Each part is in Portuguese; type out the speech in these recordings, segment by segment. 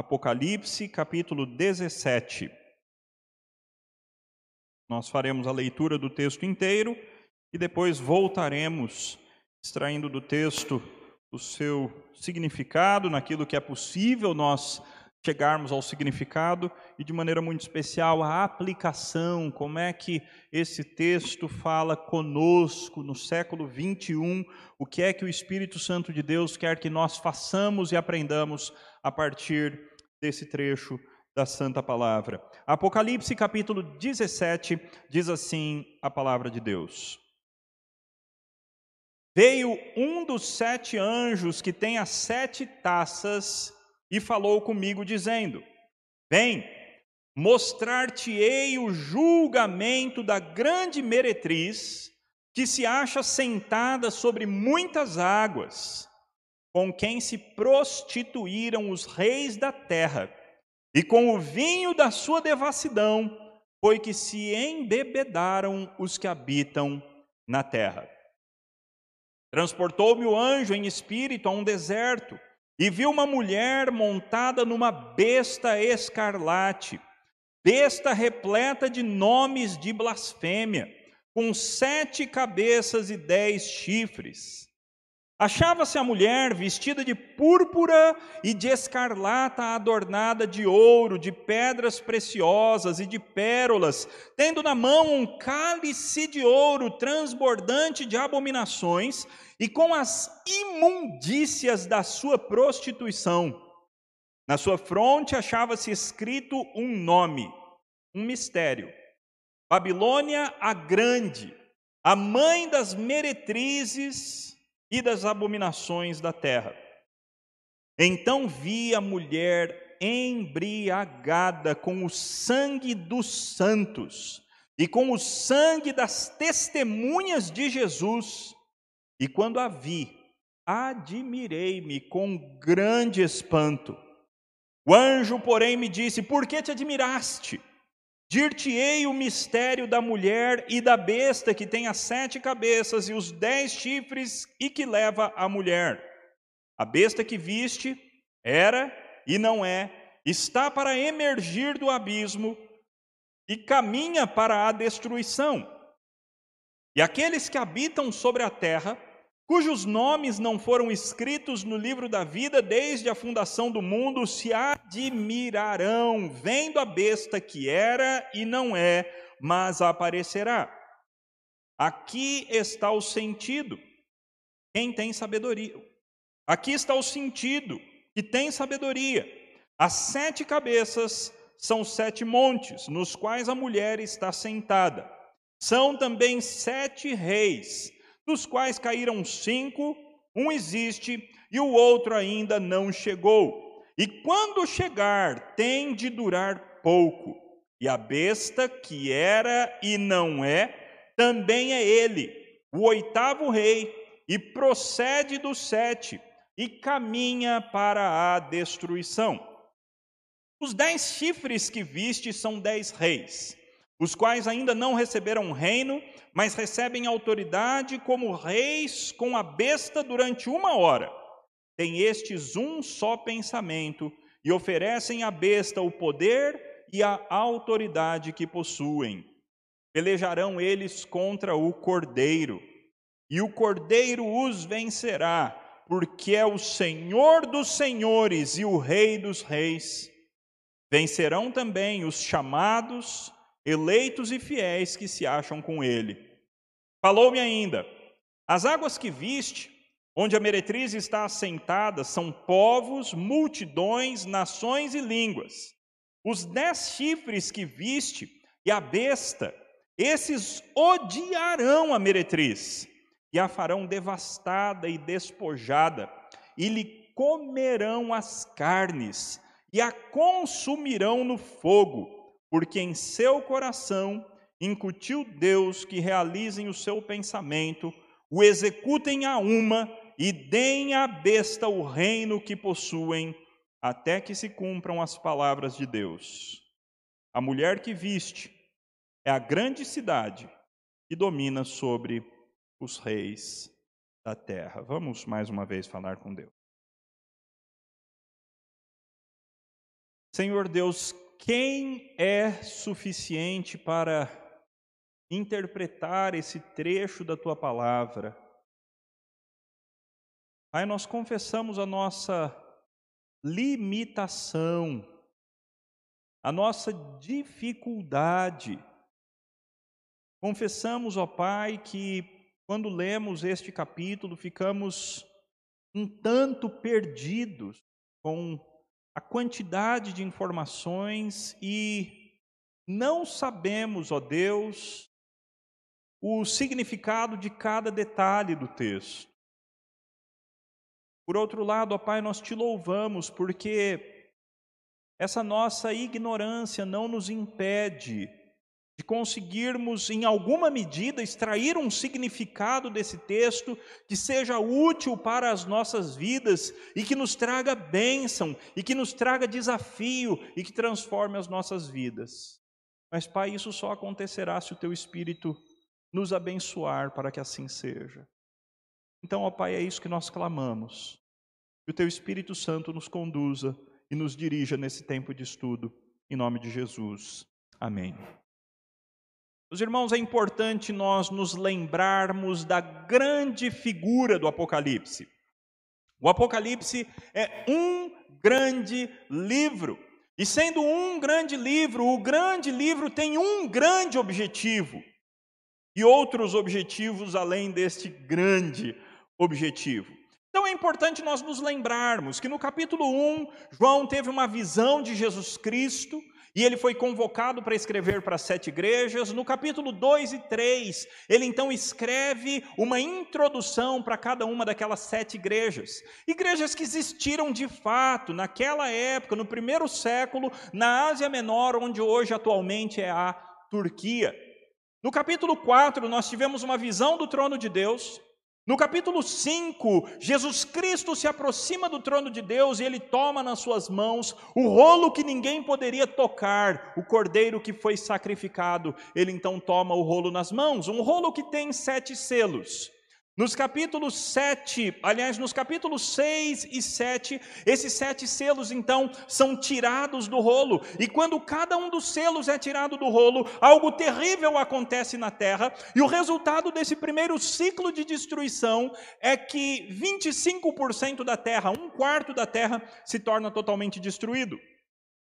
Apocalipse, capítulo 17. Nós faremos a leitura do texto inteiro e depois voltaremos, extraindo do texto o seu significado, naquilo que é possível nós chegarmos ao significado e, de maneira muito especial, a aplicação, como é que esse texto fala conosco no século 21, o que é que o Espírito Santo de Deus quer que nós façamos e aprendamos a partir desse trecho da Santa Palavra. Apocalipse capítulo 17 diz assim a palavra de Deus. Veio um dos sete anjos que tem as sete taças e falou comigo, dizendo: Vem, mostrar-te-ei o julgamento da grande meretriz, que se acha sentada sobre muitas águas, com quem se prostituíram os reis da terra, e com o vinho da sua devassidão foi que se embebedaram os que habitam na terra. Transportou-me o anjo em espírito a um deserto, e viu uma mulher montada numa besta escarlate, besta repleta de nomes de blasfêmia, com sete cabeças e dez chifres. Achava-se a mulher vestida de púrpura e de escarlata adornada de ouro, de pedras preciosas e de pérolas, tendo na mão um cálice de ouro transbordante de abominações e com as imundícias da sua prostituição. Na sua fronte achava-se escrito um nome, um mistério: Babilônia a Grande, a mãe das meretrizes e das abominações da terra. Então vi a mulher embriagada com o sangue dos santos e com o sangue das testemunhas de Jesus. E quando a vi, admirei-me com grande espanto. O anjo, porém, me disse: Por que te admiraste? Dir-te-ei o mistério da mulher e da besta que tem as sete cabeças e os dez chifres e que leva a mulher. A besta que viste era e não é, está para emergir do abismo e caminha para a destruição. E aqueles que habitam sobre a terra cujos nomes não foram escritos no livro da vida desde a fundação do mundo, se admirarão, vendo a besta que era e não é, mas aparecerá. Aqui está o sentido. Quem tem sabedoria? Aqui está o sentido que tem sabedoria. As sete cabeças são sete montes, nos quais a mulher está sentada. São também sete reis dos quais caíram cinco, um existe e o outro ainda não chegou. E quando chegar, tem de durar pouco. E a besta, que era e não é, também é ele, o oitavo rei, e procede do sete, e caminha para a destruição. Os dez chifres que viste são dez reis os quais ainda não receberam reino, mas recebem autoridade como reis com a besta durante uma hora. Tem estes um só pensamento e oferecem à besta o poder e a autoridade que possuem. Pelejarão eles contra o cordeiro, e o cordeiro os vencerá, porque é o Senhor dos senhores e o Rei dos reis. Vencerão também os chamados eleitos e fiéis que se acham com ele. Falou-me ainda: as águas que viste, onde a meretriz está assentada, são povos, multidões, nações e línguas. Os dez chifres que viste e a besta, esses odiarão a meretriz e a farão devastada e despojada, e lhe comerão as carnes e a consumirão no fogo porque em seu coração incutiu Deus que realizem o seu pensamento, o executem a uma e deem à besta o reino que possuem, até que se cumpram as palavras de Deus. A mulher que viste é a grande cidade que domina sobre os reis da terra. Vamos mais uma vez falar com Deus. Senhor Deus, quem é suficiente para interpretar esse trecho da tua palavra? Aí nós confessamos a nossa limitação, a nossa dificuldade. Confessamos, ó Pai, que quando lemos este capítulo ficamos um tanto perdidos com a quantidade de informações e não sabemos, ó Deus, o significado de cada detalhe do texto. Por outro lado, ó Pai, nós te louvamos porque essa nossa ignorância não nos impede de conseguirmos, em alguma medida, extrair um significado desse texto que seja útil para as nossas vidas e que nos traga bênção e que nos traga desafio e que transforme as nossas vidas. Mas, Pai, isso só acontecerá se o Teu Espírito nos abençoar para que assim seja. Então, ó Pai, é isso que nós clamamos. Que o Teu Espírito Santo nos conduza e nos dirija nesse tempo de estudo. Em nome de Jesus. Amém. Os irmãos, é importante nós nos lembrarmos da grande figura do Apocalipse. O Apocalipse é um grande livro. E sendo um grande livro, o grande livro tem um grande objetivo. E outros objetivos além deste grande objetivo. Então é importante nós nos lembrarmos que no capítulo 1, João teve uma visão de Jesus Cristo e ele foi convocado para escrever para sete igrejas. No capítulo 2 e 3, ele então escreve uma introdução para cada uma daquelas sete igrejas. Igrejas que existiram de fato naquela época, no primeiro século, na Ásia Menor, onde hoje atualmente é a Turquia. No capítulo 4, nós tivemos uma visão do trono de Deus. No capítulo 5, Jesus Cristo se aproxima do trono de Deus e ele toma nas suas mãos o rolo que ninguém poderia tocar, o cordeiro que foi sacrificado. Ele então toma o rolo nas mãos, um rolo que tem sete selos. Nos capítulos 7, aliás, nos capítulos 6 e 7, esses sete selos então são tirados do rolo, e quando cada um dos selos é tirado do rolo, algo terrível acontece na terra, e o resultado desse primeiro ciclo de destruição é que 25% da terra, um quarto da terra, se torna totalmente destruído.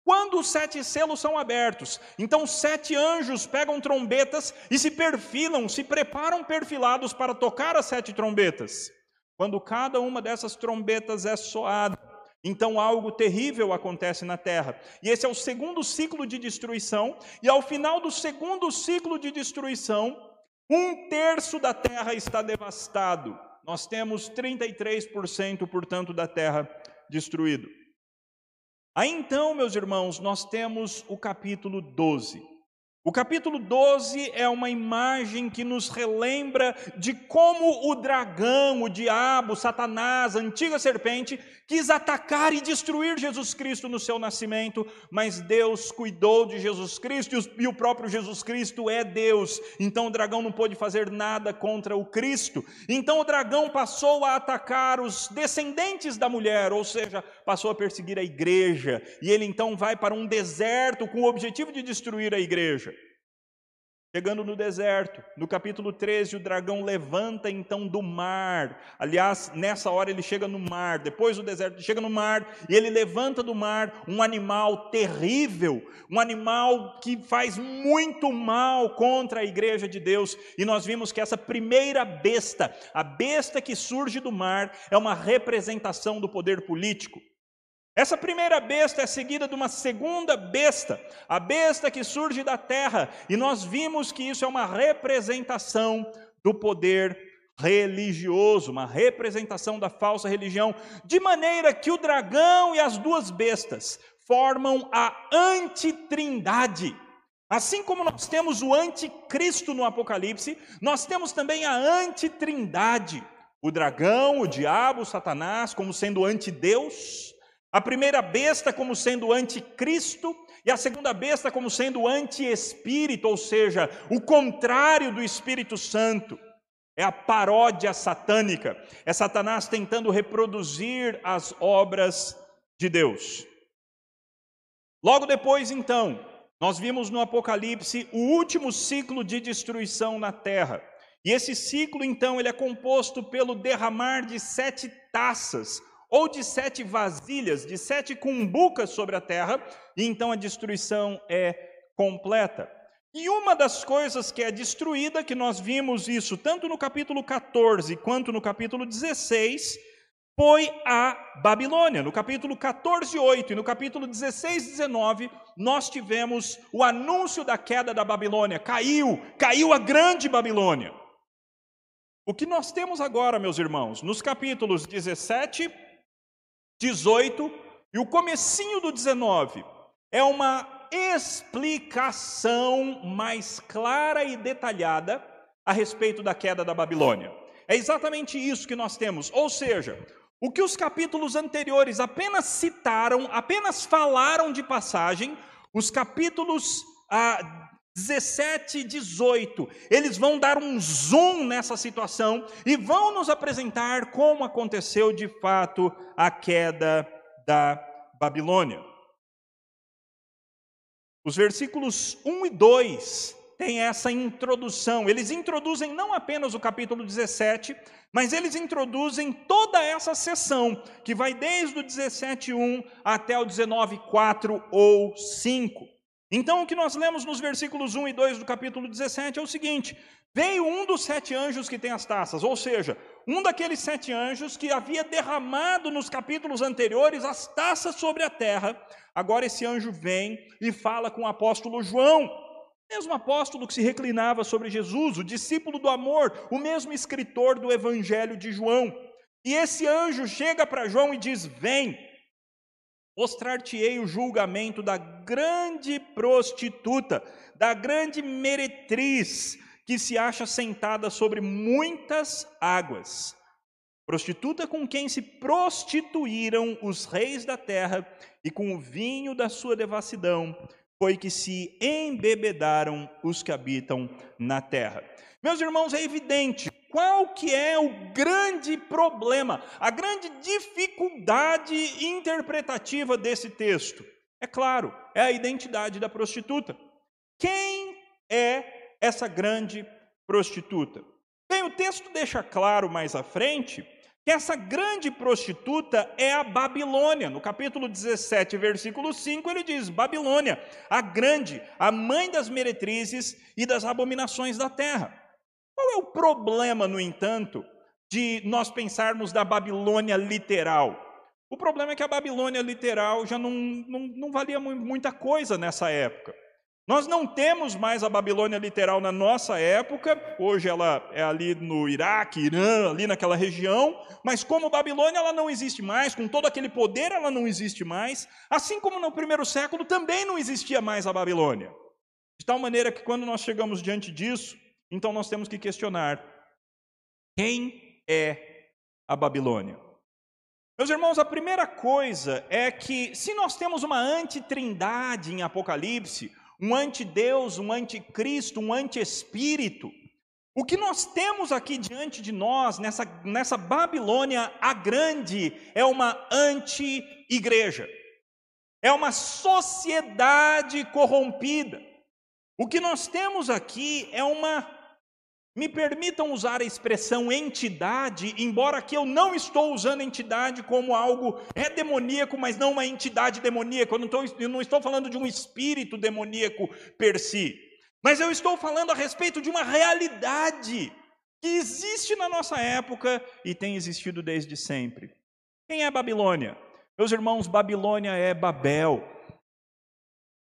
Quando os sete selos são abertos, então sete anjos pegam trombetas e se perfilam, se preparam perfilados para tocar as sete trombetas. Quando cada uma dessas trombetas é soada, então algo terrível acontece na terra. E esse é o segundo ciclo de destruição, e ao final do segundo ciclo de destruição, um terço da terra está devastado. Nós temos 33%, portanto, da terra destruído. Aí então, meus irmãos, nós temos o capítulo 12. O capítulo 12 é uma imagem que nos relembra de como o dragão, o diabo, Satanás, a antiga serpente, quis atacar e destruir Jesus Cristo no seu nascimento, mas Deus cuidou de Jesus Cristo e o próprio Jesus Cristo é Deus, então o dragão não pôde fazer nada contra o Cristo. Então o dragão passou a atacar os descendentes da mulher, ou seja, passou a perseguir a igreja, e ele então vai para um deserto com o objetivo de destruir a igreja. Chegando no deserto, no capítulo 13, o dragão levanta então do mar. Aliás, nessa hora ele chega no mar, depois do deserto, chega no mar e ele levanta do mar um animal terrível, um animal que faz muito mal contra a igreja de Deus. E nós vimos que essa primeira besta, a besta que surge do mar, é uma representação do poder político. Essa primeira besta é seguida de uma segunda besta, a besta que surge da terra, e nós vimos que isso é uma representação do poder religioso, uma representação da falsa religião, de maneira que o dragão e as duas bestas formam a antitrindade. Assim como nós temos o anticristo no Apocalipse, nós temos também a antitrindade. O dragão, o diabo, o Satanás, como sendo antideus, a primeira besta como sendo anticristo e a segunda besta como sendo anti-espírito, ou seja, o contrário do Espírito Santo. É a paródia satânica. É Satanás tentando reproduzir as obras de Deus. Logo depois, então, nós vimos no Apocalipse o último ciclo de destruição na terra. E esse ciclo, então, ele é composto pelo derramar de sete taças, ou de sete vasilhas, de sete cumbucas sobre a terra, e então a destruição é completa. E uma das coisas que é destruída, que nós vimos isso tanto no capítulo 14 quanto no capítulo 16, foi a Babilônia. No capítulo 14, 8 e no capítulo 16, 19, nós tivemos o anúncio da queda da Babilônia. Caiu, caiu a grande Babilônia. O que nós temos agora, meus irmãos, nos capítulos 17, 18 e o comecinho do 19, é uma explicação mais clara e detalhada a respeito da queda da Babilônia. É exatamente isso que nós temos. Ou seja, o que os capítulos anteriores apenas citaram, apenas falaram de passagem, os capítulos ah, 17 e 18, eles vão dar um zoom nessa situação e vão nos apresentar como aconteceu de fato a queda da Babilônia. Os versículos 1 e 2 têm essa introdução. Eles introduzem não apenas o capítulo 17, mas eles introduzem toda essa sessão, que vai desde o 17:1 até o 19:4 ou 5. Então, o que nós lemos nos versículos 1 e 2 do capítulo 17 é o seguinte: Veio um dos sete anjos que tem as taças, ou seja, um daqueles sete anjos que havia derramado nos capítulos anteriores as taças sobre a terra, Agora esse anjo vem e fala com o apóstolo João, mesmo apóstolo que se reclinava sobre Jesus, o discípulo do amor, o mesmo escritor do evangelho de João. E esse anjo chega para João e diz: Vem, mostrar-te-ei o julgamento da grande prostituta, da grande meretriz, que se acha sentada sobre muitas águas. Prostituta com quem se prostituíram os reis da terra e com o vinho da sua devassidão foi que se embebedaram os que habitam na terra. Meus irmãos, é evidente qual que é o grande problema, a grande dificuldade interpretativa desse texto. É claro, é a identidade da prostituta. Quem é essa grande prostituta? Bem, o texto deixa claro mais à frente que essa grande prostituta é a Babilônia. No capítulo 17, versículo 5, ele diz: Babilônia, a grande, a mãe das meretrizes e das abominações da terra. Qual é o problema, no entanto, de nós pensarmos da Babilônia literal? O problema é que a Babilônia literal já não, não, não valia muita coisa nessa época. Nós não temos mais a Babilônia literal na nossa época, hoje ela é ali no Iraque, Irã, ali naquela região, mas como Babilônia ela não existe mais, com todo aquele poder ela não existe mais, assim como no primeiro século também não existia mais a Babilônia. De tal maneira que quando nós chegamos diante disso, então nós temos que questionar: quem é a Babilônia? Meus irmãos, a primeira coisa é que se nós temos uma antitrindade em Apocalipse, um antideus, um anticristo, um antiespírito. O que nós temos aqui diante de nós, nessa, nessa Babilônia a grande, é uma anti-igreja, é uma sociedade corrompida. O que nós temos aqui é uma me permitam usar a expressão entidade, embora aqui eu não estou usando entidade como algo é demoníaco, mas não uma entidade demoníaca. Eu não, estou, eu não estou falando de um espírito demoníaco per si. Mas eu estou falando a respeito de uma realidade que existe na nossa época e tem existido desde sempre. Quem é Babilônia? Meus irmãos, Babilônia é Babel.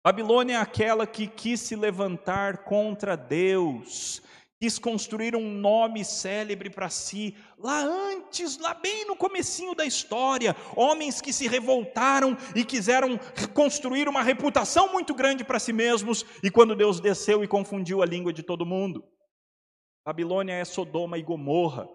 Babilônia é aquela que quis se levantar contra Deus, quis construir um nome célebre para si, lá antes, lá bem no comecinho da história, homens que se revoltaram e quiseram construir uma reputação muito grande para si mesmos, e quando Deus desceu e confundiu a língua de todo mundo. Babilônia é Sodoma e Gomorra.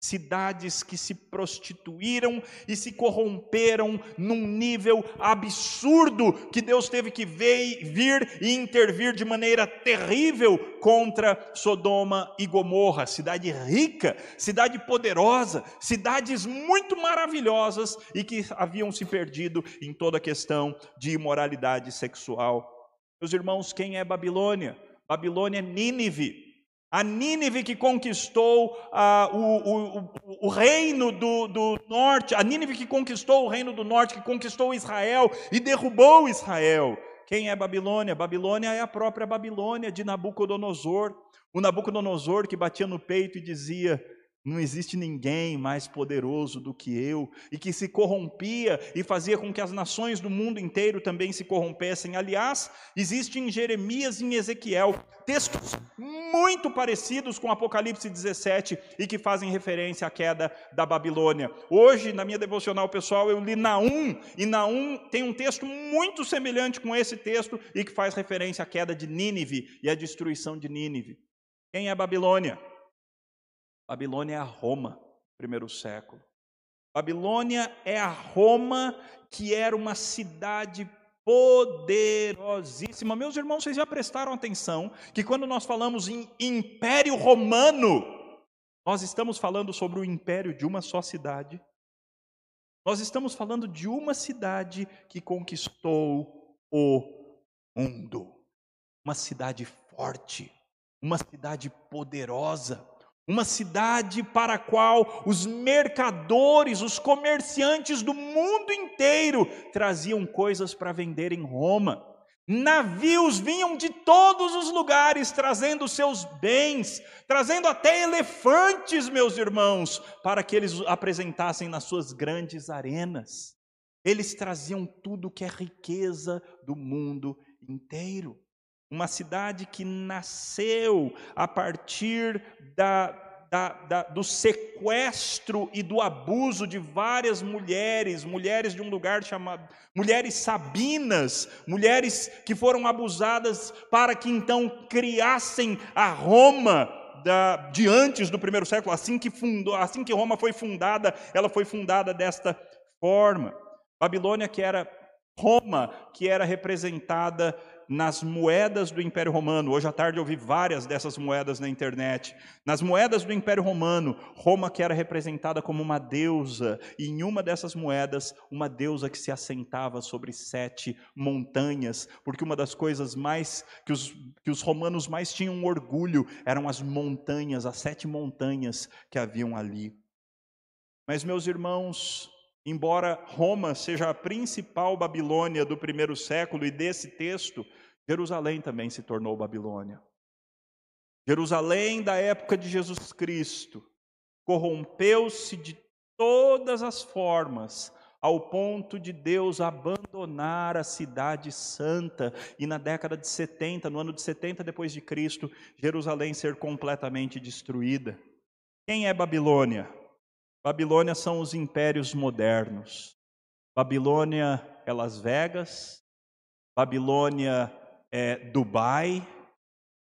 Cidades que se prostituíram e se corromperam num nível absurdo que Deus teve que vir e intervir de maneira terrível contra Sodoma e Gomorra, cidade rica, cidade poderosa, cidades muito maravilhosas e que haviam se perdido em toda a questão de imoralidade sexual. Meus irmãos, quem é Babilônia? Babilônia é Nínive, a Nínive que conquistou uh, o, o, o, reino do, do norte, a Nínive que conquistou o reino do norte, que conquistou Israel e derrubou Israel. Quem é Babilônia? Babilônia é a própria Babilônia de Nabucodonosor. O Nabucodonosor que batia no peito e dizia: não existe ninguém mais poderoso do que eu, e que se corrompia e fazia com que as nações do mundo inteiro também se corrompessem. Aliás, existe em Jeremias e em Ezequiel textos muito parecidos com Apocalipse 17 e que fazem referência à queda da Babilônia. Hoje, na minha devocional pessoal, eu li Naum, e Naum tem um texto muito semelhante com esse texto e que faz referência à queda de Nínive e à destruição de Nínive. Quem é Babilônia? Babilônia é a Roma, primeiro século. Babilônia é a Roma que era uma cidade poderosíssima. Meus irmãos, vocês já prestaram atenção que quando nós falamos em Império Romano, nós estamos falando sobre o império de uma só cidade. Nós estamos falando de uma cidade que conquistou o mundo. Uma cidade forte, uma cidade poderosa uma cidade para a qual os mercadores, os comerciantes do mundo inteiro traziam coisas para vender em Roma. Navios vinham de todos os lugares trazendo seus bens, trazendo até elefantes, meus irmãos, para que eles apresentassem nas suas grandes arenas. Eles traziam tudo que é riqueza do mundo inteiro. Uma cidade que nasceu a partir da, da, da, do sequestro e do abuso de várias mulheres, mulheres de um lugar chamado mulheres sabinas, mulheres que foram abusadas para que então criassem a Roma da, de antes do primeiro século, assim que fundou, assim que Roma foi fundada, ela foi fundada desta forma. Babilônia que era Roma, que era representada nas moedas do Império Romano. Hoje à tarde eu vi várias dessas moedas na internet. Nas moedas do Império Romano, Roma que era representada como uma deusa, e em uma dessas moedas, uma deusa que se assentava sobre sete montanhas, porque uma das coisas mais que os, que os romanos mais tinham orgulho eram as montanhas, as sete montanhas que haviam ali. Mas, meus irmãos, Embora Roma seja a principal Babilônia do primeiro século e desse texto, Jerusalém também se tornou Babilônia. Jerusalém da época de Jesus Cristo corrompeu-se de todas as formas, ao ponto de Deus abandonar a cidade santa e na década de 70, no ano de 70 depois de Cristo, Jerusalém ser completamente destruída. Quem é Babilônia? Babilônia são os impérios modernos. Babilônia é Las Vegas, Babilônia é Dubai,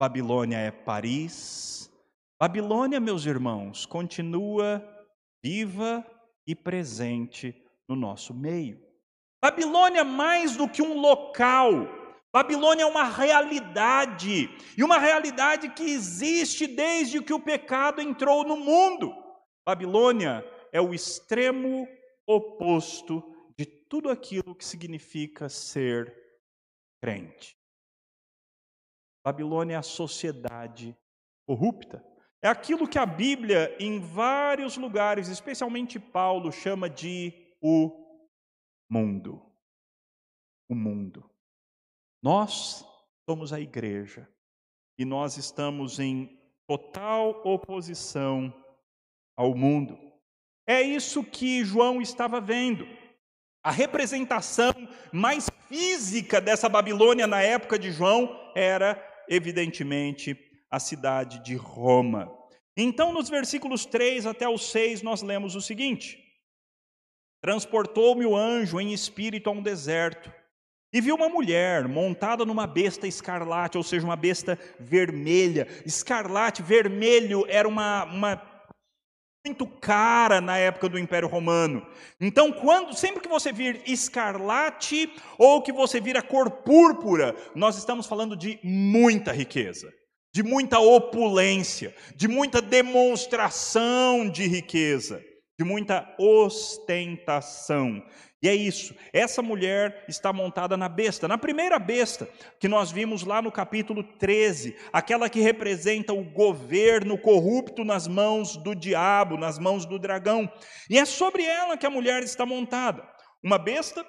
Babilônia é Paris. Babilônia, meus irmãos, continua viva e presente no nosso meio. Babilônia, mais do que um local, Babilônia é uma realidade, e uma realidade que existe desde que o pecado entrou no mundo. Babilônia é o extremo oposto de tudo aquilo que significa ser crente. Babilônia é a sociedade corrupta. É aquilo que a Bíblia, em vários lugares, especialmente Paulo, chama de o mundo. O mundo. Nós somos a igreja e nós estamos em total oposição ao mundo. É isso que João estava vendo. A representação mais física dessa Babilônia na época de João era, evidentemente, a cidade de Roma. Então, nos versículos 3 até o 6, nós lemos o seguinte: Transportou-me o anjo em espírito a um deserto, e viu uma mulher montada numa besta escarlate, ou seja, uma besta vermelha. Escarlate, vermelho, era uma, uma muito cara na época do Império Romano. Então, quando sempre que você vir escarlate ou que você vir a cor púrpura, nós estamos falando de muita riqueza, de muita opulência, de muita demonstração de riqueza, de muita ostentação. E é isso, essa mulher está montada na besta, na primeira besta que nós vimos lá no capítulo 13, aquela que representa o governo corrupto nas mãos do diabo, nas mãos do dragão. E é sobre ela que a mulher está montada. Uma besta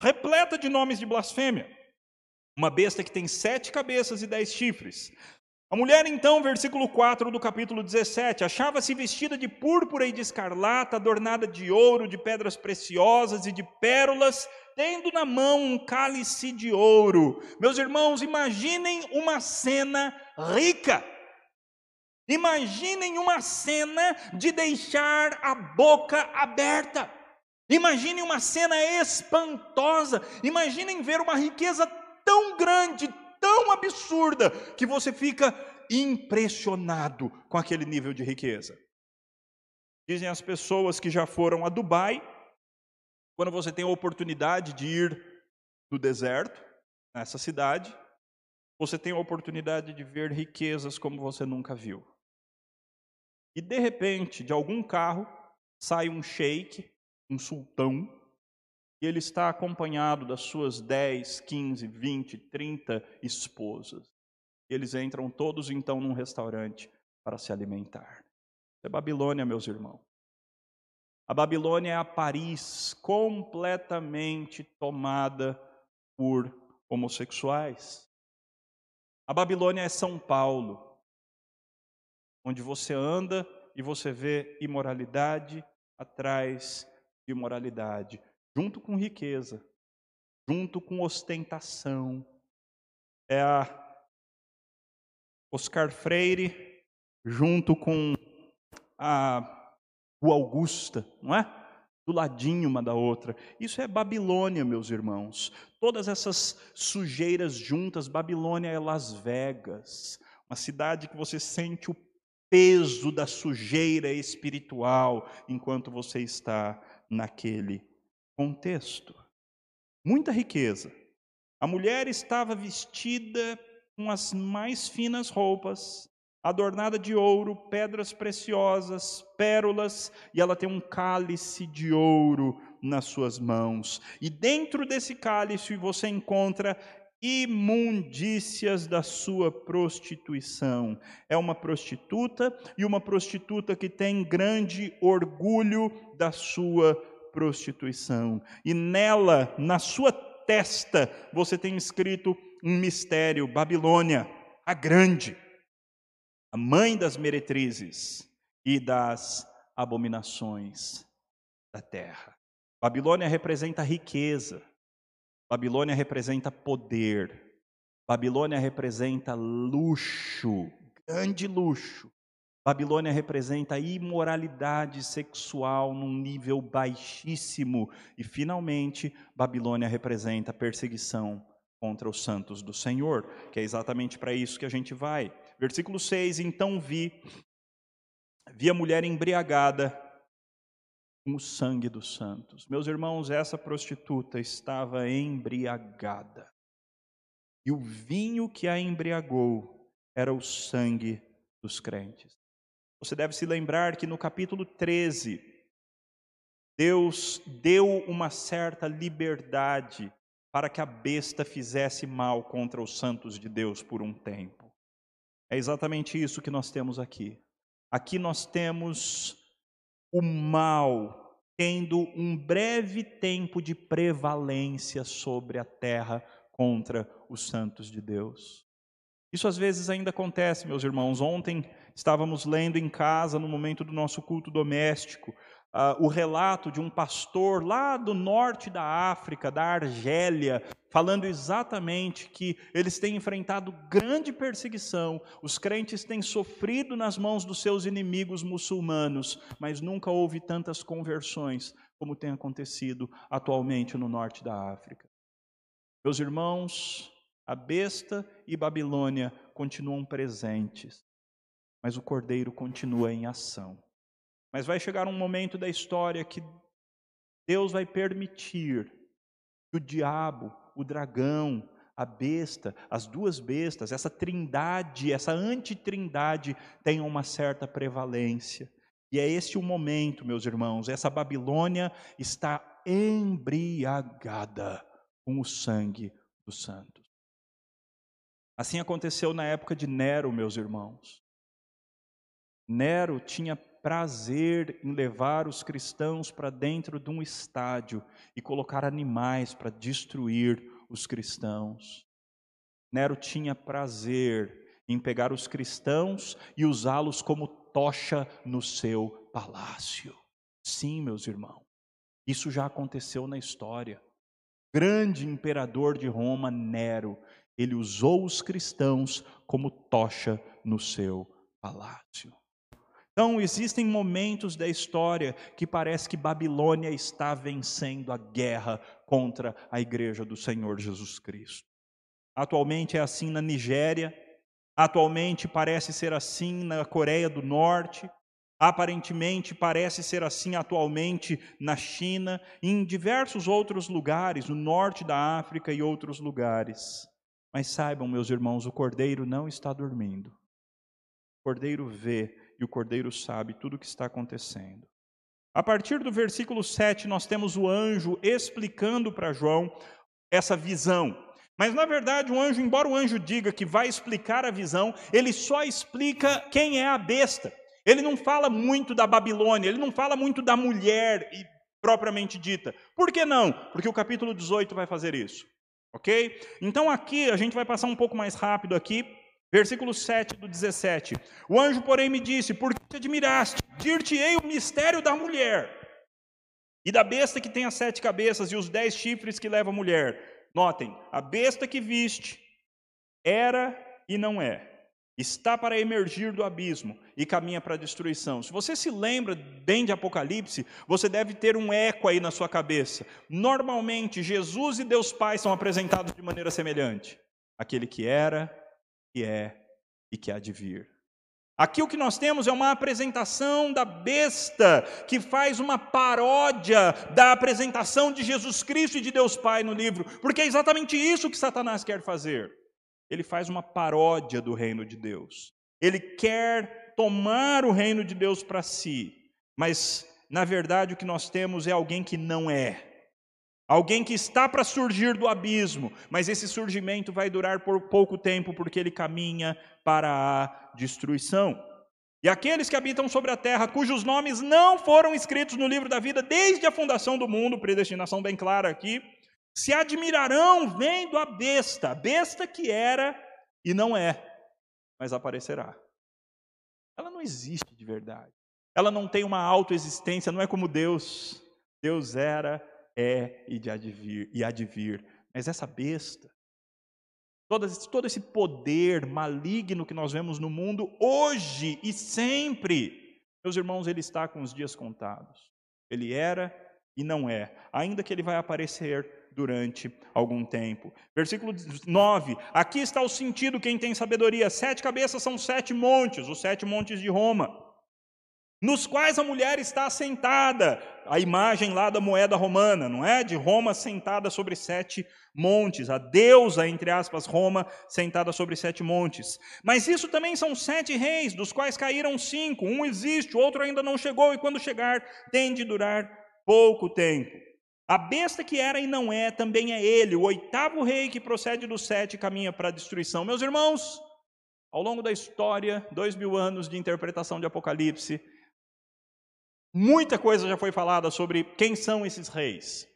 repleta de nomes de blasfêmia. Uma besta que tem sete cabeças e dez chifres. A mulher, então, versículo 4 do capítulo 17, achava-se vestida de púrpura e de escarlata, adornada de ouro, de pedras preciosas e de pérolas, tendo na mão um cálice de ouro. Meus irmãos, imaginem uma cena rica. Imaginem uma cena de deixar a boca aberta. Imaginem uma cena espantosa. Imaginem ver uma riqueza tão grande, tão absurda que você fica impressionado com aquele nível de riqueza. Dizem as pessoas que já foram a Dubai, quando você tem a oportunidade de ir no deserto, nessa cidade, você tem a oportunidade de ver riquezas como você nunca viu. E de repente, de algum carro, sai um sheik, um sultão, e ele está acompanhado das suas 10, 15, 20, 30 esposas. Eles entram todos então num restaurante para se alimentar. é Babilônia, meus irmãos. A Babilônia é a Paris completamente tomada por homossexuais. A Babilônia é São Paulo, onde você anda e você vê imoralidade atrás de imoralidade junto com riqueza, junto com ostentação. É a Oscar Freire, junto com a Rua Augusta, não é? Do ladinho uma da outra. Isso é Babilônia, meus irmãos. Todas essas sujeiras juntas, Babilônia é Las Vegas, uma cidade que você sente o peso da sujeira espiritual enquanto você está naquele contexto. Muita riqueza. A mulher estava vestida com as mais finas roupas, adornada de ouro, pedras preciosas, pérolas, e ela tem um cálice de ouro nas suas mãos. E dentro desse cálice você encontra imundícias da sua prostituição. É uma prostituta e uma prostituta que tem grande orgulho da sua prostituição. E nela, na sua testa, você tem escrito um mistério: Babilônia, a grande, a mãe das meretrizes e das abominações da terra. Babilônia representa riqueza, Babilônia representa poder, Babilônia representa luxo, grande luxo. Babilônia representa a imoralidade sexual num nível baixíssimo. E, finalmente, Babilônia representa a perseguição contra os santos do Senhor, que é exatamente para isso que a gente vai. Versículo 6: Então vi, vi a mulher embriagada com o sangue dos santos. Meus irmãos, essa prostituta estava embriagada. E o vinho que a embriagou era o sangue dos crentes. Você deve se lembrar que no capítulo 13, Deus deu uma certa liberdade para que a besta fizesse mal contra os santos de Deus por um tempo. É exatamente isso que nós temos aqui. Aqui nós temos o mal tendo um breve tempo de prevalência sobre a terra contra os santos de Deus. Isso às vezes ainda acontece, meus irmãos. Ontem estávamos lendo em casa, no momento do nosso culto doméstico, uh, o relato de um pastor lá do norte da África, da Argélia, falando exatamente que eles têm enfrentado grande perseguição, os crentes têm sofrido nas mãos dos seus inimigos muçulmanos, mas nunca houve tantas conversões como tem acontecido atualmente no norte da África. Meus irmãos, a besta e Babilônia continuam presentes mas o cordeiro continua em ação. Mas vai chegar um momento da história que Deus vai permitir que o diabo, o dragão, a besta, as duas bestas, essa trindade, essa antitrindade tenham uma certa prevalência. E é este o momento, meus irmãos, essa Babilônia está embriagada com o sangue dos santos. Assim aconteceu na época de Nero, meus irmãos. Nero tinha prazer em levar os cristãos para dentro de um estádio e colocar animais para destruir os cristãos. Nero tinha prazer em pegar os cristãos e usá-los como tocha no seu palácio. Sim, meus irmãos, isso já aconteceu na história. Grande imperador de Roma, Nero, ele usou os cristãos como tocha no seu palácio. Então, existem momentos da história que parece que Babilônia está vencendo a guerra contra a igreja do Senhor Jesus Cristo. Atualmente é assim na Nigéria, atualmente parece ser assim na Coreia do Norte, aparentemente parece ser assim atualmente na China e em diversos outros lugares, no norte da África e outros lugares. Mas saibam, meus irmãos, o cordeiro não está dormindo. O cordeiro vê e o cordeiro sabe tudo o que está acontecendo. A partir do versículo 7, nós temos o anjo explicando para João essa visão. Mas, na verdade, o anjo, embora o anjo diga que vai explicar a visão, ele só explica quem é a besta. Ele não fala muito da Babilônia, ele não fala muito da mulher propriamente dita. Por que não? Porque o capítulo 18 vai fazer isso. Ok? Então, aqui, a gente vai passar um pouco mais rápido aqui, Versículo 7 do 17. O anjo, porém, me disse: Por que te admiraste? Dir-te-ei o mistério da mulher e da besta que tem as sete cabeças e os dez chifres que leva a mulher. Notem, a besta que viste era e não é. Está para emergir do abismo e caminha para a destruição. Se você se lembra bem de Apocalipse, você deve ter um eco aí na sua cabeça. Normalmente, Jesus e Deus Pai são apresentados de maneira semelhante. Aquele que era, que é e que há de vir. Aqui o que nós temos é uma apresentação da besta, que faz uma paródia da apresentação de Jesus Cristo e de Deus Pai no livro, porque é exatamente isso que Satanás quer fazer. Ele faz uma paródia do reino de Deus. Ele quer tomar o reino de Deus para si, mas na verdade o que nós temos é alguém que não é. Alguém que está para surgir do abismo, mas esse surgimento vai durar por pouco tempo, porque ele caminha para a destruição. E aqueles que habitam sobre a terra, cujos nomes não foram escritos no livro da vida desde a fundação do mundo, predestinação bem clara aqui, se admirarão vendo a besta, a besta que era e não é, mas aparecerá. Ela não existe de verdade. Ela não tem uma autoexistência, não é como Deus. Deus era, é e, de advir, e advir. Mas essa besta, todo todo esse poder maligno que nós vemos no mundo hoje e sempre, meus irmãos, ele está com os dias contados. Ele era e não é, ainda que ele vai aparecer durante algum tempo. Versículo 9: Aqui está o sentido, quem tem sabedoria: sete cabeças são sete montes, os sete montes de Roma nos quais a mulher está sentada, a imagem lá da moeda romana, não é? De Roma sentada sobre sete montes, a deusa, entre aspas, Roma sentada sobre sete montes. Mas isso também são sete reis, dos quais caíram cinco. Um existe, o outro ainda não chegou, e quando chegar, tem de durar pouco tempo. A besta que era e não é, também é ele, o oitavo rei que procede dos sete e caminha para a destruição. Meus irmãos, ao longo da história, dois mil anos de interpretação de Apocalipse, Muita coisa já foi falada sobre quem são esses reis.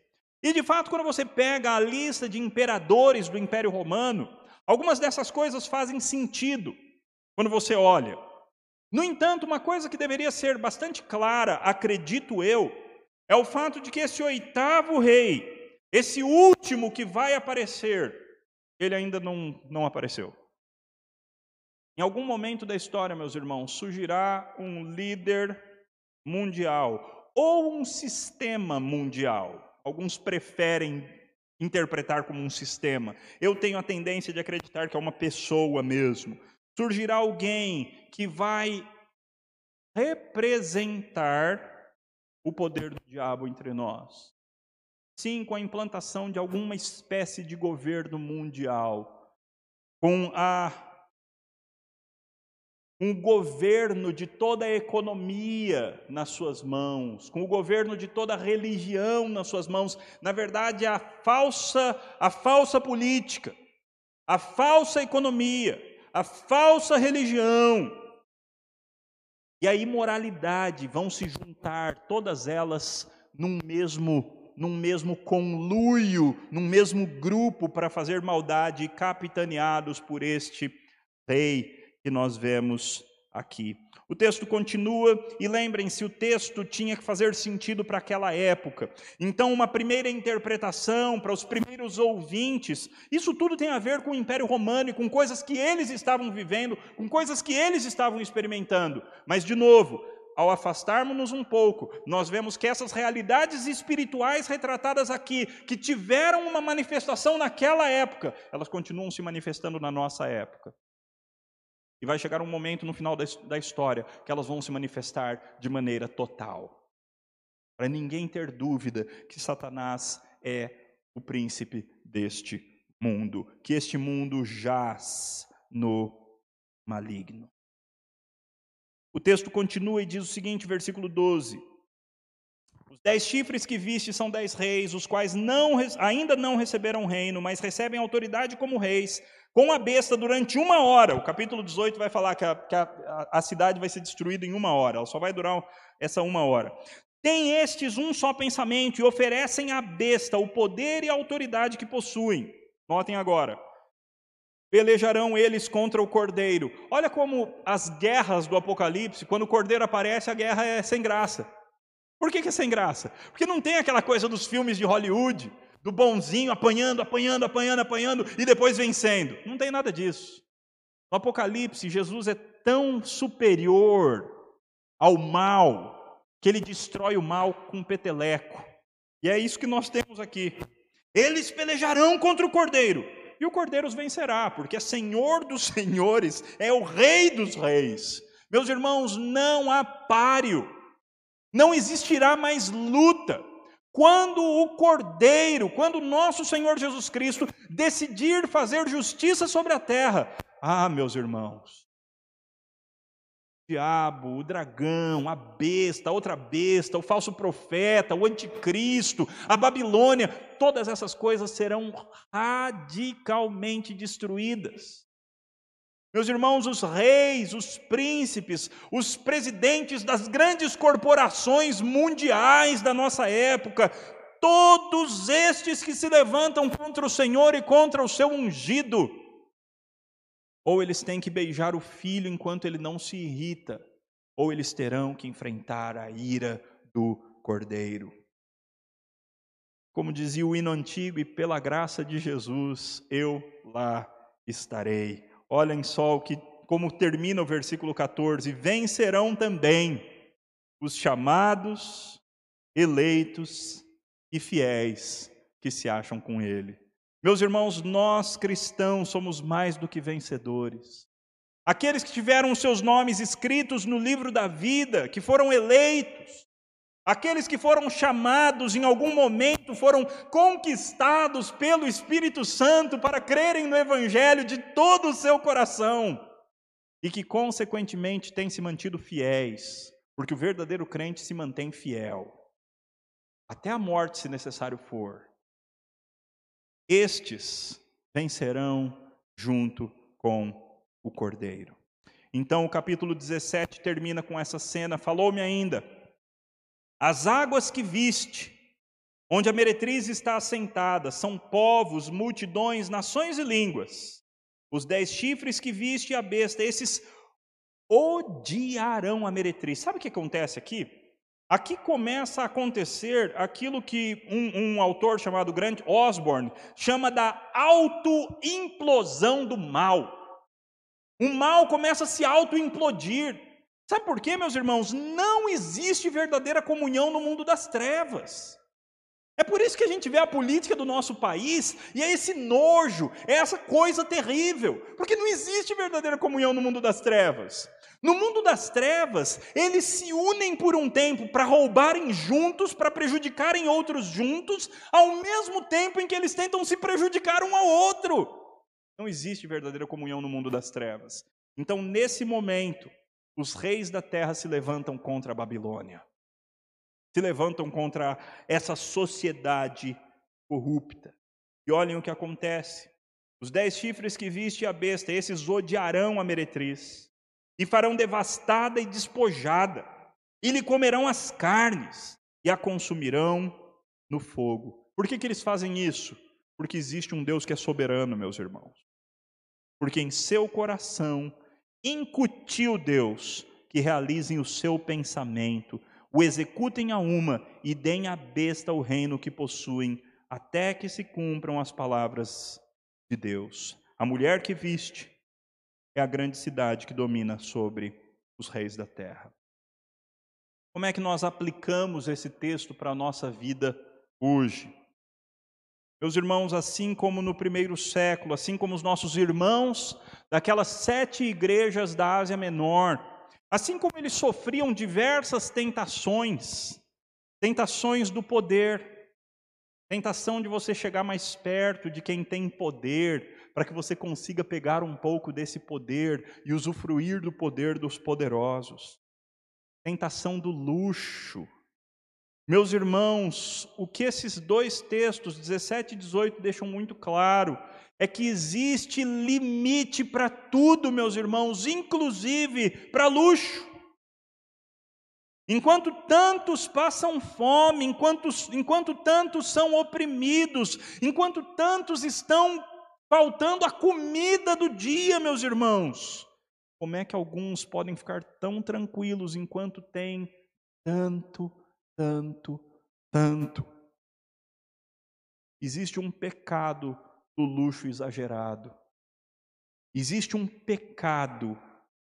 E de fato, quando você pega a lista de imperadores do Império Romano, algumas dessas coisas fazem sentido quando você olha. No entanto, uma coisa que deveria ser bastante clara, acredito eu, é o fato de que esse oitavo rei, esse último que vai aparecer, ele ainda não, não apareceu. Em algum momento da história, meus irmãos, surgirá um líder mundial ou um sistema mundial. Alguns preferem interpretar como um sistema. Eu tenho a tendência de acreditar que é uma pessoa mesmo. Surgirá alguém que vai representar o poder do diabo entre nós. Sim, com a implantação de alguma espécie de governo mundial, com a um governo de toda a economia nas suas mãos, com o governo de toda a religião nas suas mãos, na verdade a falsa a falsa política, a falsa economia, a falsa religião. E a imoralidade vão se juntar todas elas num mesmo num mesmo conluio, num mesmo grupo para fazer maldade, capitaneados por este rei que nós vemos aqui. O texto continua e lembrem-se, o texto tinha que fazer sentido para aquela época. Então, uma primeira interpretação para os primeiros ouvintes, isso tudo tem a ver com o Império Romano e com coisas que eles estavam vivendo, com coisas que eles estavam experimentando. Mas, de novo, ao afastarmos-nos um pouco, nós vemos que essas realidades espirituais retratadas aqui, que tiveram uma manifestação naquela época, elas continuam se manifestando na nossa época. E vai chegar um momento no final da história que elas vão se manifestar de maneira total. Para ninguém ter dúvida que Satanás é o príncipe deste mundo, que este mundo jaz no maligno. O texto continua e diz o seguinte, versículo 12: Os dez chifres que viste são dez reis, os quais não, ainda não receberam reino, mas recebem autoridade como reis com a besta durante uma hora. O capítulo 18 vai falar que, a, que a, a cidade vai ser destruída em uma hora, ela só vai durar essa uma hora. Tem estes um só pensamento e oferecem à besta o poder e a autoridade que possuem. Notem agora. Pelejarão eles contra o cordeiro. Olha como as guerras do Apocalipse, quando o cordeiro aparece, a guerra é sem graça. Por que, que é sem graça? Porque não tem aquela coisa dos filmes de Hollywood, do bonzinho apanhando, apanhando, apanhando, apanhando e depois vencendo. Não tem nada disso. No Apocalipse, Jesus é tão superior ao mal que ele destrói o mal com um peteleco. E é isso que nós temos aqui. Eles pelejarão contra o cordeiro, e o cordeiro os vencerá, porque é Senhor dos senhores, é o Rei dos reis. Meus irmãos, não há páreo, não existirá mais luta, quando o Cordeiro, quando nosso Senhor Jesus Cristo decidir fazer justiça sobre a terra, ah, meus irmãos, o diabo, o dragão, a besta, a outra besta, o falso profeta, o anticristo, a Babilônia, todas essas coisas serão radicalmente destruídas. Meus irmãos, os reis, os príncipes, os presidentes das grandes corporações mundiais da nossa época, todos estes que se levantam contra o Senhor e contra o seu ungido, ou eles têm que beijar o filho enquanto ele não se irrita, ou eles terão que enfrentar a ira do cordeiro. Como dizia o hino antigo, e pela graça de Jesus eu lá estarei. Olhem só o que, como termina o versículo 14: vencerão também os chamados, eleitos e fiéis que se acham com Ele. Meus irmãos, nós cristãos somos mais do que vencedores. Aqueles que tiveram seus nomes escritos no livro da vida, que foram eleitos, Aqueles que foram chamados em algum momento foram conquistados pelo Espírito Santo para crerem no Evangelho de todo o seu coração e que, consequentemente, têm se mantido fiéis, porque o verdadeiro crente se mantém fiel, até a morte, se necessário for. Estes vencerão junto com o Cordeiro. Então, o capítulo 17 termina com essa cena. Falou-me ainda as águas que viste, onde a meretriz está assentada, são povos, multidões, nações e línguas. Os dez chifres que viste e a besta, esses odiarão a meretriz. Sabe o que acontece aqui? Aqui começa a acontecer aquilo que um, um autor chamado Grant Osborne chama da autoimplosão do mal. O mal começa a se autoimplodir. Sabe por quê, meus irmãos? Não existe verdadeira comunhão no mundo das trevas. É por isso que a gente vê a política do nosso país e é esse nojo, é essa coisa terrível, porque não existe verdadeira comunhão no mundo das trevas. No mundo das trevas, eles se unem por um tempo para roubarem juntos, para prejudicarem outros juntos, ao mesmo tempo em que eles tentam se prejudicar um ao outro. Não existe verdadeira comunhão no mundo das trevas. Então, nesse momento, os reis da terra se levantam contra a Babilônia, se levantam contra essa sociedade corrupta. E olhem o que acontece. Os dez chifres que viste a besta, esses odiarão a meretriz e farão devastada e despojada, e lhe comerão as carnes, e a consumirão no fogo. Por que, que eles fazem isso? Porque existe um Deus que é soberano, meus irmãos. Porque em seu coração incutiu Deus que realizem o seu pensamento, o executem a uma e deem à besta o reino que possuem, até que se cumpram as palavras de Deus. A mulher que viste é a grande cidade que domina sobre os reis da terra. Como é que nós aplicamos esse texto para a nossa vida hoje? Meus irmãos, assim como no primeiro século, assim como os nossos irmãos daquelas sete igrejas da Ásia Menor, assim como eles sofriam diversas tentações, tentações do poder, tentação de você chegar mais perto de quem tem poder, para que você consiga pegar um pouco desse poder e usufruir do poder dos poderosos. Tentação do luxo. Meus irmãos, o que esses dois textos, 17 e 18, deixam muito claro é que existe limite para tudo, meus irmãos, inclusive para luxo. Enquanto tantos passam fome, enquanto, enquanto tantos são oprimidos, enquanto tantos estão faltando a comida do dia, meus irmãos. Como é que alguns podem ficar tão tranquilos enquanto têm tanto, tanto, tanto? Existe um pecado do luxo exagerado. Existe um pecado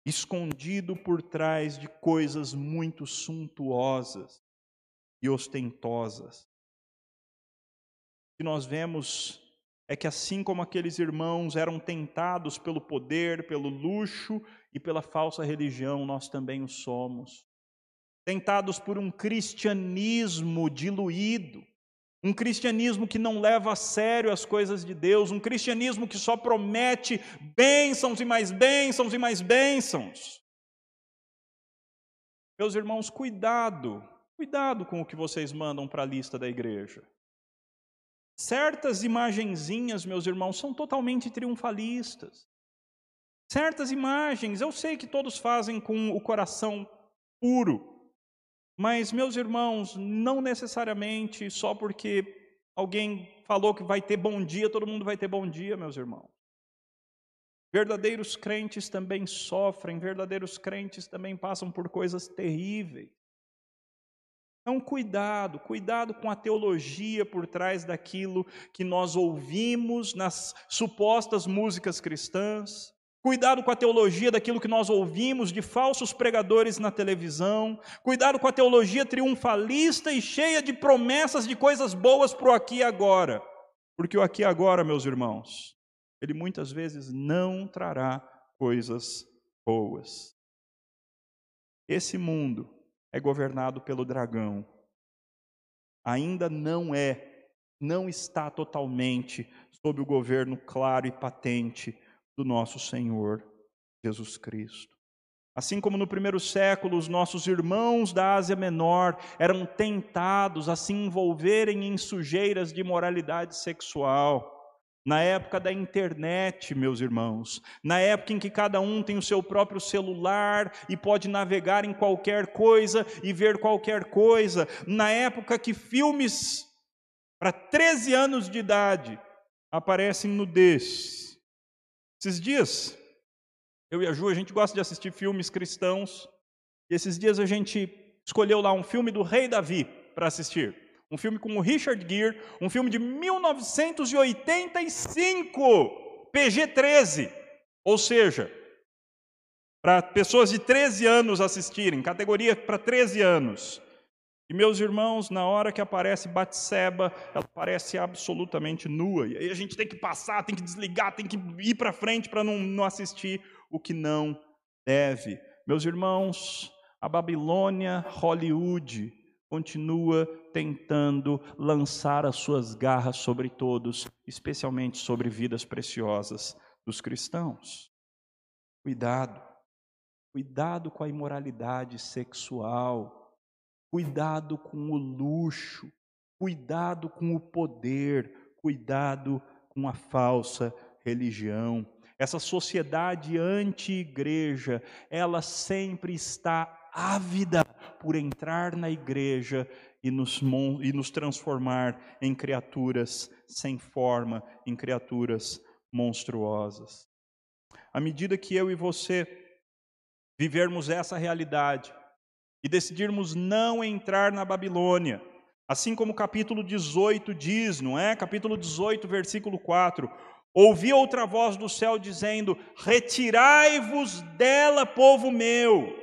escondido por trás de coisas muito suntuosas e ostentosas. E nós vemos é que assim como aqueles irmãos eram tentados pelo poder, pelo luxo e pela falsa religião, nós também o somos. Tentados por um cristianismo diluído, um cristianismo que não leva a sério as coisas de Deus, um cristianismo que só promete bênçãos e mais bênçãos e mais bênçãos. Meus irmãos, cuidado, cuidado com o que vocês mandam para a lista da igreja. Certas imagenzinhas, meus irmãos, são totalmente triunfalistas. Certas imagens, eu sei que todos fazem com o coração puro, mas, meus irmãos, não necessariamente só porque alguém falou que vai ter bom dia, todo mundo vai ter bom dia, meus irmãos. Verdadeiros crentes também sofrem, verdadeiros crentes também passam por coisas terríveis. Então, cuidado, cuidado com a teologia por trás daquilo que nós ouvimos nas supostas músicas cristãs. Cuidado com a teologia daquilo que nós ouvimos de falsos pregadores na televisão. Cuidado com a teologia triunfalista e cheia de promessas de coisas boas para o aqui e agora. Porque o aqui e agora, meus irmãos, ele muitas vezes não trará coisas boas. Esse mundo é governado pelo dragão. Ainda não é, não está totalmente sob o governo claro e patente do nosso Senhor Jesus Cristo. Assim como no primeiro século os nossos irmãos da Ásia Menor eram tentados a se envolverem em sujeiras de moralidade sexual, na época da internet, meus irmãos, na época em que cada um tem o seu próprio celular e pode navegar em qualquer coisa e ver qualquer coisa, na época que filmes para 13 anos de idade aparecem nudez. Esses dias, eu e a Ju, a gente gosta de assistir filmes cristãos, e esses dias a gente escolheu lá um filme do Rei Davi para assistir. Um filme com o Richard Gere, um filme de 1985, PG-13. Ou seja, para pessoas de 13 anos assistirem, categoria para 13 anos. E meus irmãos, na hora que aparece Batseba, ela parece absolutamente nua. E aí a gente tem que passar, tem que desligar, tem que ir para frente para não, não assistir o que não deve. Meus irmãos, a Babilônia Hollywood continua tentando lançar as suas garras sobre todos, especialmente sobre vidas preciosas dos cristãos. Cuidado, cuidado com a imoralidade sexual cuidado com o luxo, cuidado com o poder, cuidado com a falsa religião. Essa sociedade anti-igreja, ela sempre está ávida por entrar na igreja e nos, e nos transformar em criaturas sem forma, em criaturas monstruosas. À medida que eu e você vivermos essa realidade, e decidirmos não entrar na Babilônia. Assim como o capítulo 18 diz, não é? Capítulo 18, versículo 4. Ouvi outra voz do céu dizendo: Retirai-vos dela, povo meu,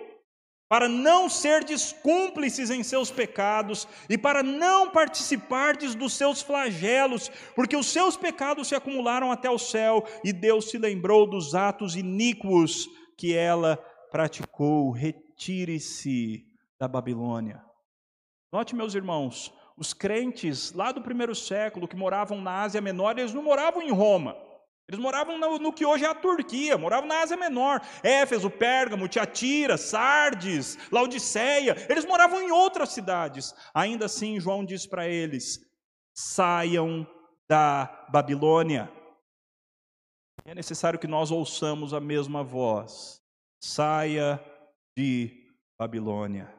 para não serdes cúmplices em seus pecados e para não participardes dos seus flagelos, porque os seus pecados se acumularam até o céu e Deus se lembrou dos atos iníquos que ela praticou. Retire-se da Babilônia. Note, meus irmãos, os crentes lá do primeiro século que moravam na Ásia Menor, eles não moravam em Roma. Eles moravam no, no, que hoje é a Turquia, moravam na Ásia Menor. Éfeso, Pérgamo, Tiatira, Sardes, Laodiceia. Eles moravam em outras cidades. Ainda assim, João diz para eles: saiam da Babilônia. É necessário que nós ouçamos a mesma voz. Saia de Babilônia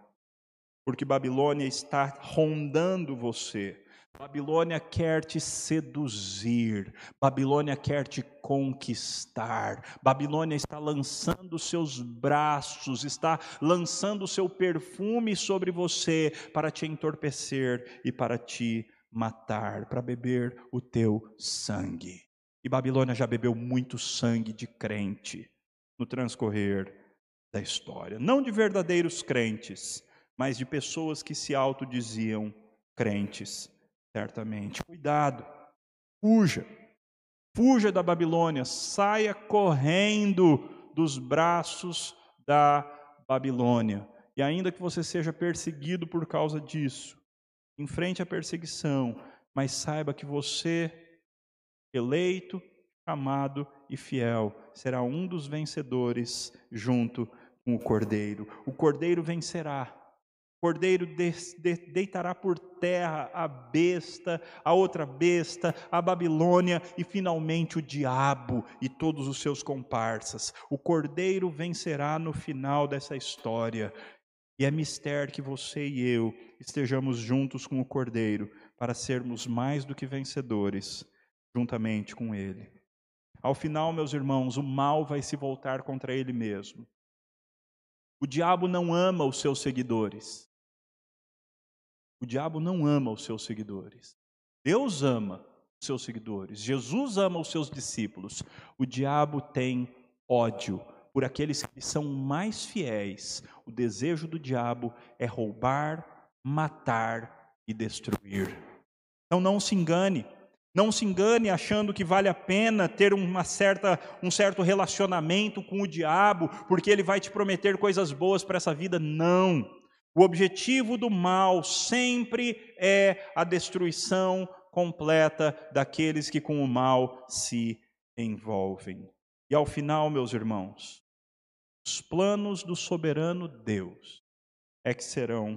porque Babilônia está rondando você. Babilônia quer te seduzir, Babilônia quer te conquistar, Babilônia está lançando seus braços, está lançando seu perfume sobre você para te entorpecer e para te matar, para beber o teu sangue. E Babilônia já bebeu muito sangue de crente no transcorrer da história, não de verdadeiros crentes, mas de pessoas que se autodiziam crentes, certamente. Cuidado, fuja, fuja da Babilônia, saia correndo dos braços da Babilônia. E ainda que você seja perseguido por causa disso, enfrente a perseguição, mas saiba que você, eleito, chamado e fiel, será um dos vencedores junto com o Cordeiro. O Cordeiro vencerá Cordeiro deitará por terra a besta, a outra besta, a Babilônia e finalmente o diabo e todos os seus comparsas. O Cordeiro vencerá no final dessa história. E é mistério que você e eu estejamos juntos com o Cordeiro para sermos mais do que vencedores juntamente com ele. Ao final, meus irmãos, o mal vai se voltar contra ele mesmo. O diabo não ama os seus seguidores. O diabo não ama os seus seguidores. Deus ama os seus seguidores. Jesus ama os seus discípulos. O diabo tem ódio por aqueles que são mais fiéis. O desejo do diabo é roubar, matar e destruir. Então não se engane. Não se engane achando que vale a pena ter uma certa, um certo relacionamento com o diabo, porque ele vai te prometer coisas boas para essa vida. Não. O objetivo do mal sempre é a destruição completa daqueles que com o mal se envolvem. E ao final, meus irmãos, os planos do soberano Deus é que serão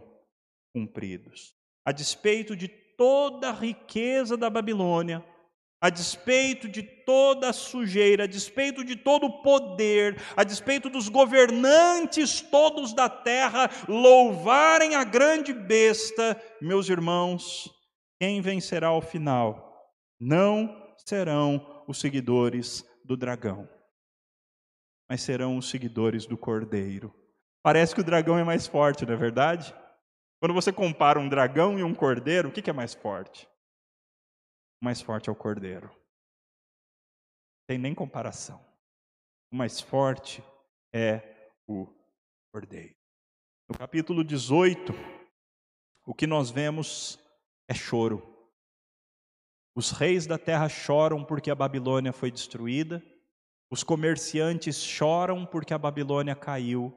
cumpridos. A despeito de toda a riqueza da Babilônia, a despeito de toda a sujeira, a despeito de todo o poder, a despeito dos governantes todos da terra louvarem a grande besta, meus irmãos, quem vencerá ao final? Não serão os seguidores do dragão, mas serão os seguidores do cordeiro. Parece que o dragão é mais forte, não é verdade? Quando você compara um dragão e um cordeiro, o que é mais forte? Mais forte é o cordeiro. Tem nem comparação. O mais forte é o cordeiro. No capítulo 18, o que nós vemos é choro. Os reis da terra choram porque a Babilônia foi destruída, os comerciantes choram porque a Babilônia caiu,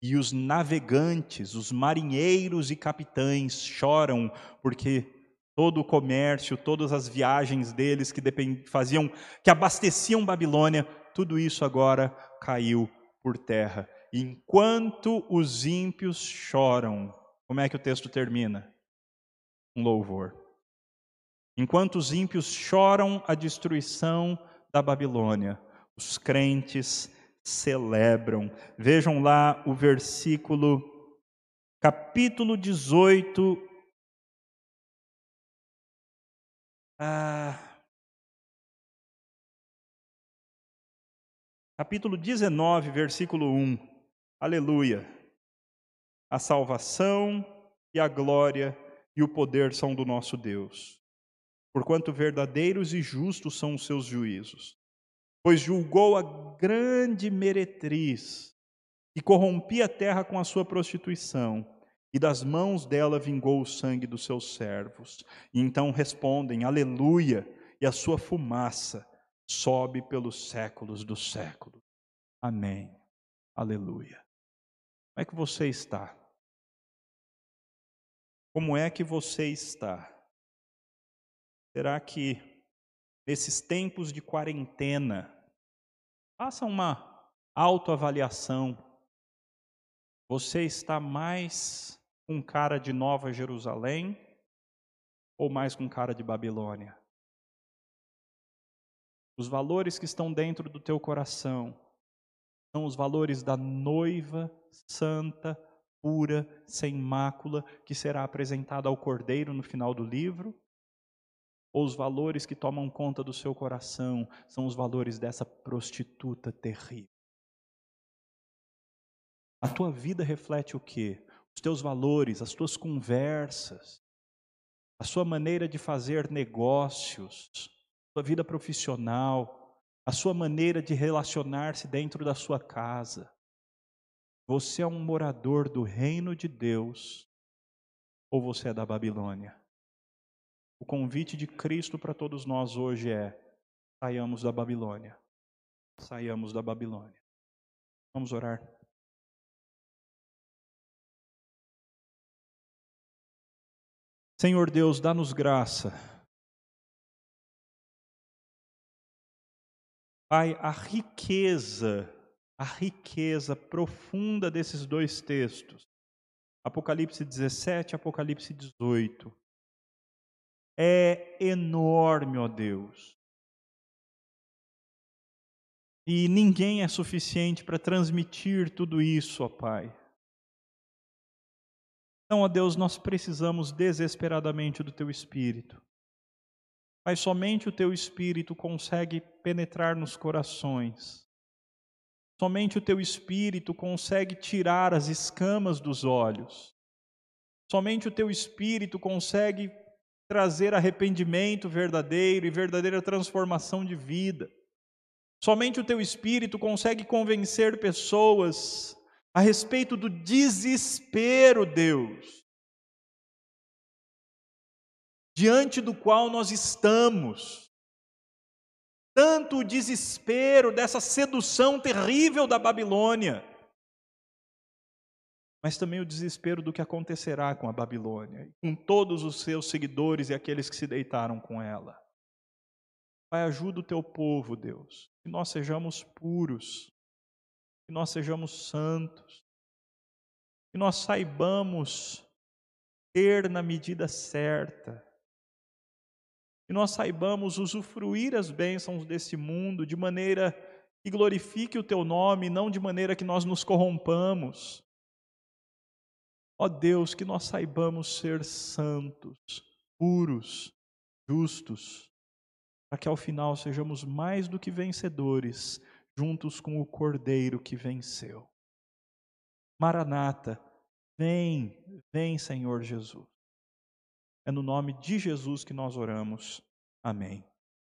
e os navegantes, os marinheiros e capitães choram porque todo o comércio, todas as viagens deles que faziam, que abasteciam Babilônia, tudo isso agora caiu por terra. Enquanto os ímpios choram, como é que o texto termina? Um louvor. Enquanto os ímpios choram a destruição da Babilônia, os crentes celebram. Vejam lá o versículo, capítulo 18. Ah, capítulo 19, versículo 1. Aleluia. A salvação e a glória e o poder são do nosso Deus porquanto verdadeiros e justos são os seus juízos. Pois julgou a grande meretriz, e corrompia a terra com a sua prostituição, e das mãos dela vingou o sangue dos seus servos. E então respondem: Aleluia, e a sua fumaça sobe pelos séculos dos séculos. Amém. Aleluia. Como é que você está? Como é que você está? Será que nesses tempos de quarentena, faça uma autoavaliação. Você está mais com cara de Nova Jerusalém ou mais com cara de Babilônia? Os valores que estão dentro do teu coração são os valores da noiva santa, pura, sem mácula, que será apresentada ao Cordeiro no final do livro? ou os valores que tomam conta do seu coração são os valores dessa prostituta terrível. A tua vida reflete o quê? Os teus valores, as tuas conversas, a sua maneira de fazer negócios, a sua vida profissional, a sua maneira de relacionar-se dentro da sua casa. Você é um morador do reino de Deus ou você é da Babilônia? O convite de Cristo para todos nós hoje é: saiamos da Babilônia. Saiamos da Babilônia. Vamos orar. Senhor Deus, dá-nos graça. Pai, a riqueza, a riqueza profunda desses dois textos, Apocalipse 17 Apocalipse 18, é enorme, ó Deus. E ninguém é suficiente para transmitir tudo isso, ó Pai. Então, ó Deus, nós precisamos desesperadamente do Teu Espírito. Mas somente o Teu Espírito consegue penetrar nos corações. Somente o Teu Espírito consegue tirar as escamas dos olhos. Somente o Teu Espírito consegue trazer arrependimento verdadeiro e verdadeira transformação de vida. Somente o teu espírito consegue convencer pessoas a respeito do desespero, Deus, diante do qual nós estamos. Tanto o desespero dessa sedução terrível da Babilônia, mas também o desespero do que acontecerá com a Babilônia, com todos os seus seguidores e aqueles que se deitaram com ela. Pai, ajuda o teu povo, Deus, que nós sejamos puros, que nós sejamos santos, que nós saibamos ter na medida certa, que nós saibamos usufruir as bênçãos desse mundo de maneira que glorifique o teu nome, não de maneira que nós nos corrompamos. Ó Deus, que nós saibamos ser santos, puros, justos, para que ao final sejamos mais do que vencedores, juntos com o Cordeiro que venceu. Maranata, vem, vem, Senhor Jesus. É no nome de Jesus que nós oramos. Amém.